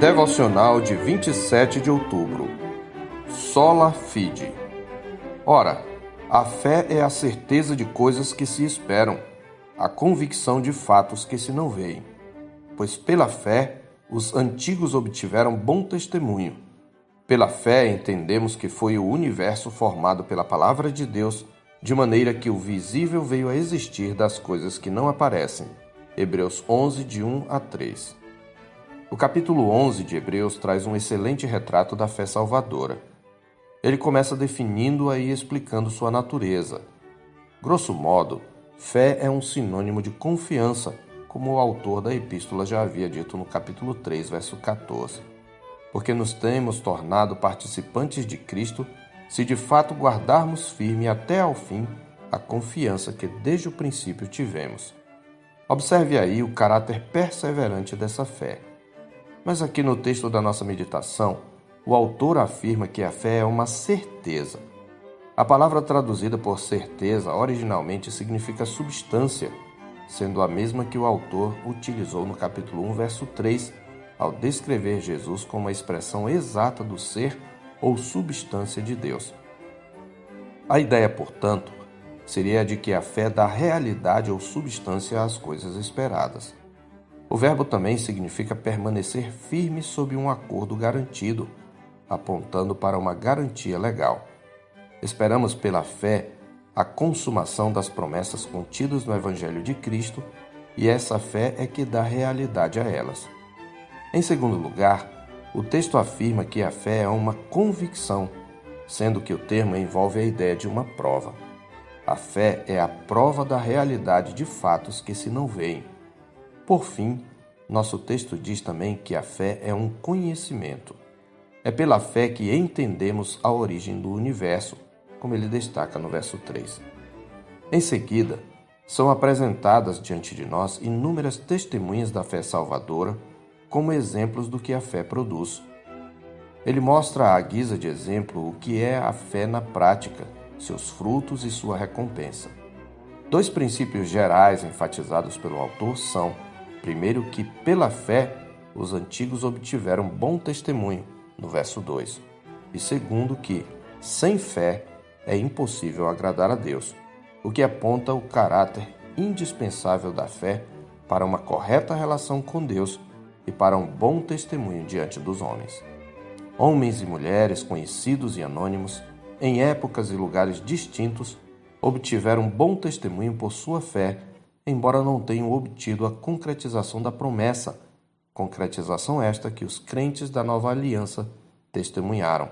Devocional de 27 de outubro. Sola Fide. Ora, a fé é a certeza de coisas que se esperam, a convicção de fatos que se não veem. Pois pela fé os antigos obtiveram bom testemunho. Pela fé entendemos que foi o universo formado pela palavra de Deus, de maneira que o visível veio a existir das coisas que não aparecem Hebreus 11, de 1 a 3. O capítulo 11 de Hebreus traz um excelente retrato da fé salvadora. Ele começa definindo-a e explicando sua natureza. Grosso modo, fé é um sinônimo de confiança, como o autor da epístola já havia dito no capítulo 3, verso 14. Porque nos temos tornado participantes de Cristo se de fato guardarmos firme até ao fim a confiança que desde o princípio tivemos. Observe aí o caráter perseverante dessa fé. Mas aqui no texto da nossa meditação, o autor afirma que a fé é uma certeza. A palavra traduzida por certeza originalmente significa substância, sendo a mesma que o autor utilizou no capítulo 1, verso 3, ao descrever Jesus como a expressão exata do ser ou substância de Deus. A ideia, portanto, seria a de que a fé dá realidade ou substância às coisas esperadas. O verbo também significa permanecer firme sob um acordo garantido, apontando para uma garantia legal. Esperamos pela fé a consumação das promessas contidas no Evangelho de Cristo e essa fé é que dá realidade a elas. Em segundo lugar, o texto afirma que a fé é uma convicção, sendo que o termo envolve a ideia de uma prova. A fé é a prova da realidade de fatos que se não veem. Por fim, nosso texto diz também que a fé é um conhecimento. É pela fé que entendemos a origem do universo, como ele destaca no verso 3. Em seguida, são apresentadas diante de nós inúmeras testemunhas da fé salvadora, como exemplos do que a fé produz. Ele mostra à guisa de exemplo o que é a fé na prática seus frutos e sua recompensa. Dois princípios gerais enfatizados pelo autor são: primeiro, que pela fé os antigos obtiveram bom testemunho, no verso 2, e segundo, que sem fé é impossível agradar a Deus, o que aponta o caráter indispensável da fé para uma correta relação com Deus e para um bom testemunho diante dos homens. Homens e mulheres conhecidos e anônimos em épocas e lugares distintos, obtiveram bom testemunho por sua fé, embora não tenham obtido a concretização da promessa, concretização esta que os crentes da nova aliança testemunharam.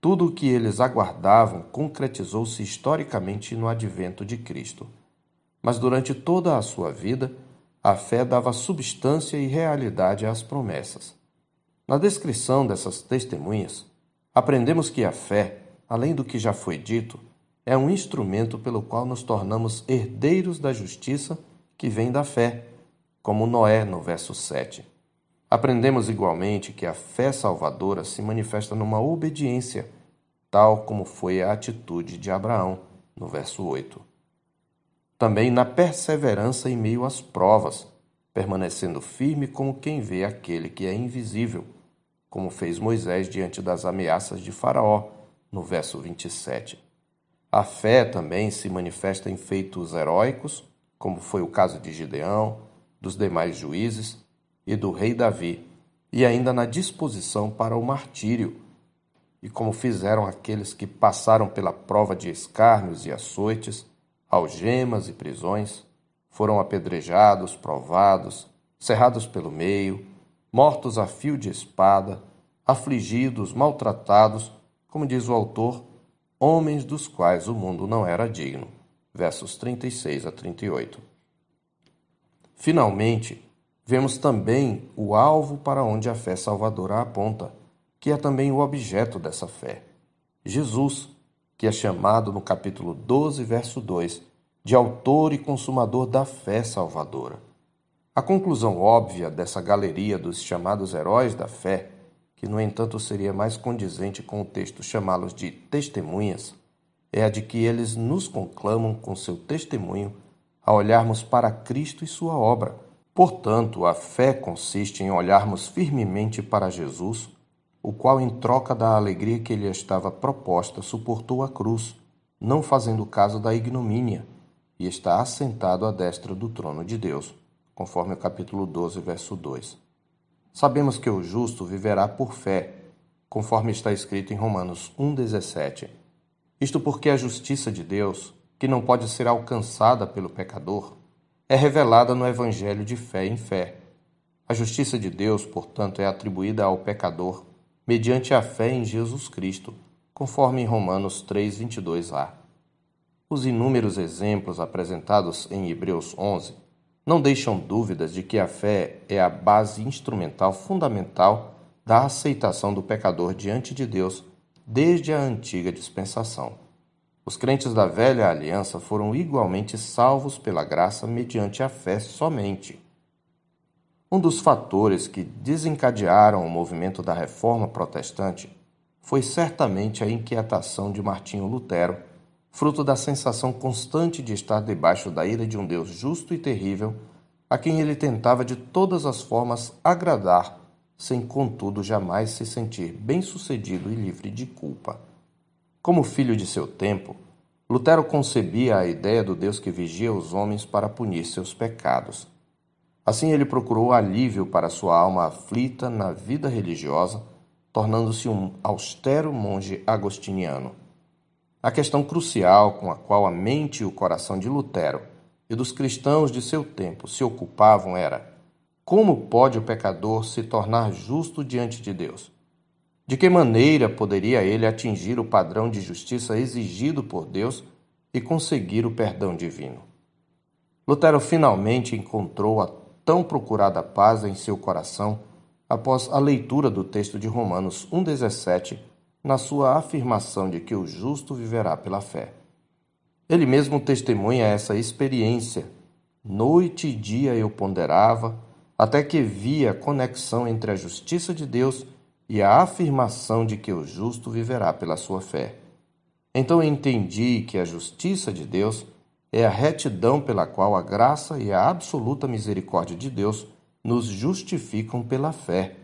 Tudo o que eles aguardavam concretizou-se historicamente no advento de Cristo. Mas durante toda a sua vida, a fé dava substância e realidade às promessas. Na descrição dessas testemunhas, aprendemos que a fé além do que já foi dito, é um instrumento pelo qual nos tornamos herdeiros da justiça que vem da fé, como Noé no verso 7. Aprendemos igualmente que a fé salvadora se manifesta numa obediência, tal como foi a atitude de Abraão no verso 8. Também na perseverança em meio às provas, permanecendo firme como quem vê aquele que é invisível, como fez Moisés diante das ameaças de Faraó no verso 27. A fé também se manifesta em feitos heróicos, como foi o caso de Gideão, dos demais juízes e do rei Davi, e ainda na disposição para o martírio, e como fizeram aqueles que passaram pela prova de escárnios e açoites, algemas e prisões, foram apedrejados, provados, cerrados pelo meio, mortos a fio de espada, afligidos, maltratados, como diz o autor, homens dos quais o mundo não era digno. Versos 36 a 38. Finalmente, vemos também o alvo para onde a fé salvadora aponta, que é também o objeto dessa fé. Jesus, que é chamado no capítulo 12, verso 2, de autor e consumador da fé salvadora. A conclusão óbvia dessa galeria dos chamados heróis da fé que no entanto seria mais condizente com o texto chamá-los de testemunhas, é a de que eles nos conclamam com seu testemunho a olharmos para Cristo e sua obra, Portanto, a fé consiste em olharmos firmemente para Jesus, o qual, em troca da alegria que lhe estava proposta, suportou a cruz, não fazendo caso da ignomínia, e está assentado à destra do trono de Deus, conforme o capítulo 12, verso 2. Sabemos que o justo viverá por fé, conforme está escrito em Romanos 1,17. Isto porque a justiça de Deus, que não pode ser alcançada pelo pecador, é revelada no Evangelho de fé em fé. A justiça de Deus, portanto, é atribuída ao pecador mediante a fé em Jesus Cristo, conforme em Romanos 3, 22a. Os inúmeros exemplos apresentados em Hebreus 11 não deixam dúvidas de que a fé é a base instrumental fundamental da aceitação do pecador diante de Deus desde a antiga dispensação. Os crentes da velha aliança foram igualmente salvos pela graça mediante a fé somente. Um dos fatores que desencadearam o movimento da reforma protestante foi certamente a inquietação de Martinho Lutero, fruto da sensação constante de estar debaixo da ira de um Deus justo e terrível, a quem ele tentava de todas as formas agradar, sem contudo jamais se sentir bem-sucedido e livre de culpa. Como filho de seu tempo, Lutero concebia a ideia do Deus que vigia os homens para punir seus pecados. Assim, ele procurou alívio para sua alma aflita na vida religiosa, tornando-se um austero monge agostiniano. A questão crucial com a qual a mente e o coração de Lutero e dos cristãos de seu tempo se ocupavam era: como pode o pecador se tornar justo diante de Deus? De que maneira poderia ele atingir o padrão de justiça exigido por Deus e conseguir o perdão divino? Lutero finalmente encontrou a tão procurada paz em seu coração após a leitura do texto de Romanos 1,17, na sua afirmação de que o justo viverá pela fé. Ele mesmo testemunha essa experiência. Noite e dia eu ponderava, até que via a conexão entre a justiça de Deus e a afirmação de que o justo viverá pela sua fé. Então entendi que a justiça de Deus é a retidão pela qual a graça e a absoluta misericórdia de Deus nos justificam pela fé.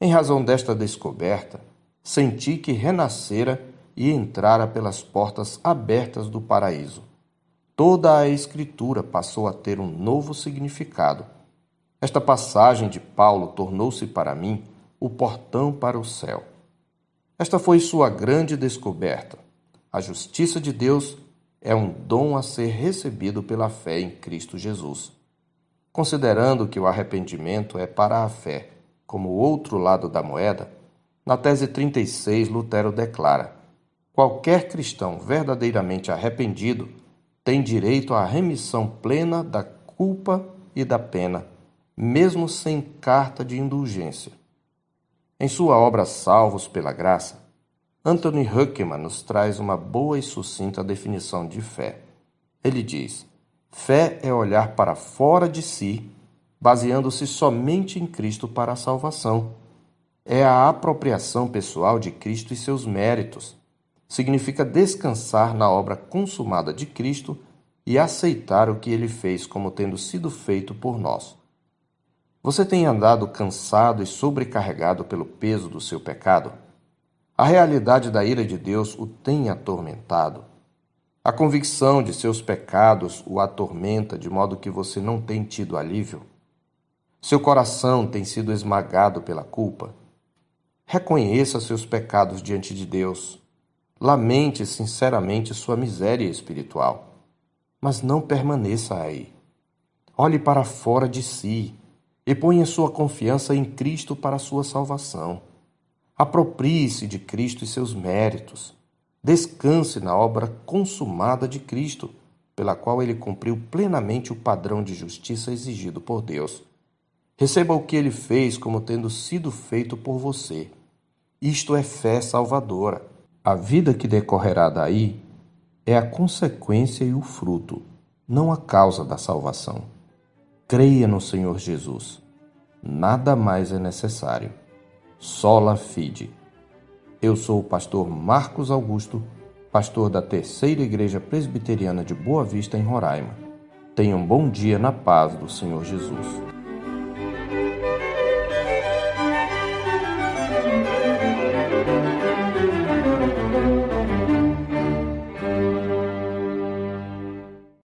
Em razão desta descoberta, senti que renascera e entrara pelas portas abertas do paraíso. Toda a Escritura passou a ter um novo significado. Esta passagem de Paulo tornou-se para mim o portão para o céu. Esta foi sua grande descoberta. A justiça de Deus é um dom a ser recebido pela fé em Cristo Jesus. Considerando que o arrependimento é para a fé, como o outro lado da moeda, na tese 36 Lutero declara: qualquer cristão verdadeiramente arrependido tem direito à remissão plena da culpa e da pena, mesmo sem carta de indulgência. Em sua obra Salvos pela Graça, Anthony Huckman nos traz uma boa e sucinta definição de fé. Ele diz: fé é olhar para fora de si, baseando-se somente em Cristo para a salvação. É a apropriação pessoal de Cristo e seus méritos. Significa descansar na obra consumada de Cristo e aceitar o que ele fez como tendo sido feito por nós. Você tem andado cansado e sobrecarregado pelo peso do seu pecado? A realidade da ira de Deus o tem atormentado. A convicção de seus pecados o atormenta de modo que você não tem tido alívio. Seu coração tem sido esmagado pela culpa. Reconheça seus pecados diante de Deus. Lamente sinceramente sua miséria espiritual. Mas não permaneça aí. Olhe para fora de si e ponha sua confiança em Cristo para sua salvação. Aproprie-se de Cristo e seus méritos. Descanse na obra consumada de Cristo, pela qual ele cumpriu plenamente o padrão de justiça exigido por Deus. Receba o que ele fez como tendo sido feito por você. Isto é fé salvadora. A vida que decorrerá daí é a consequência e o fruto, não a causa da salvação. Creia no Senhor Jesus. Nada mais é necessário. Sola fide. Eu sou o pastor Marcos Augusto, pastor da Terceira Igreja Presbiteriana de Boa Vista, em Roraima. Tenha um bom dia na paz do Senhor Jesus.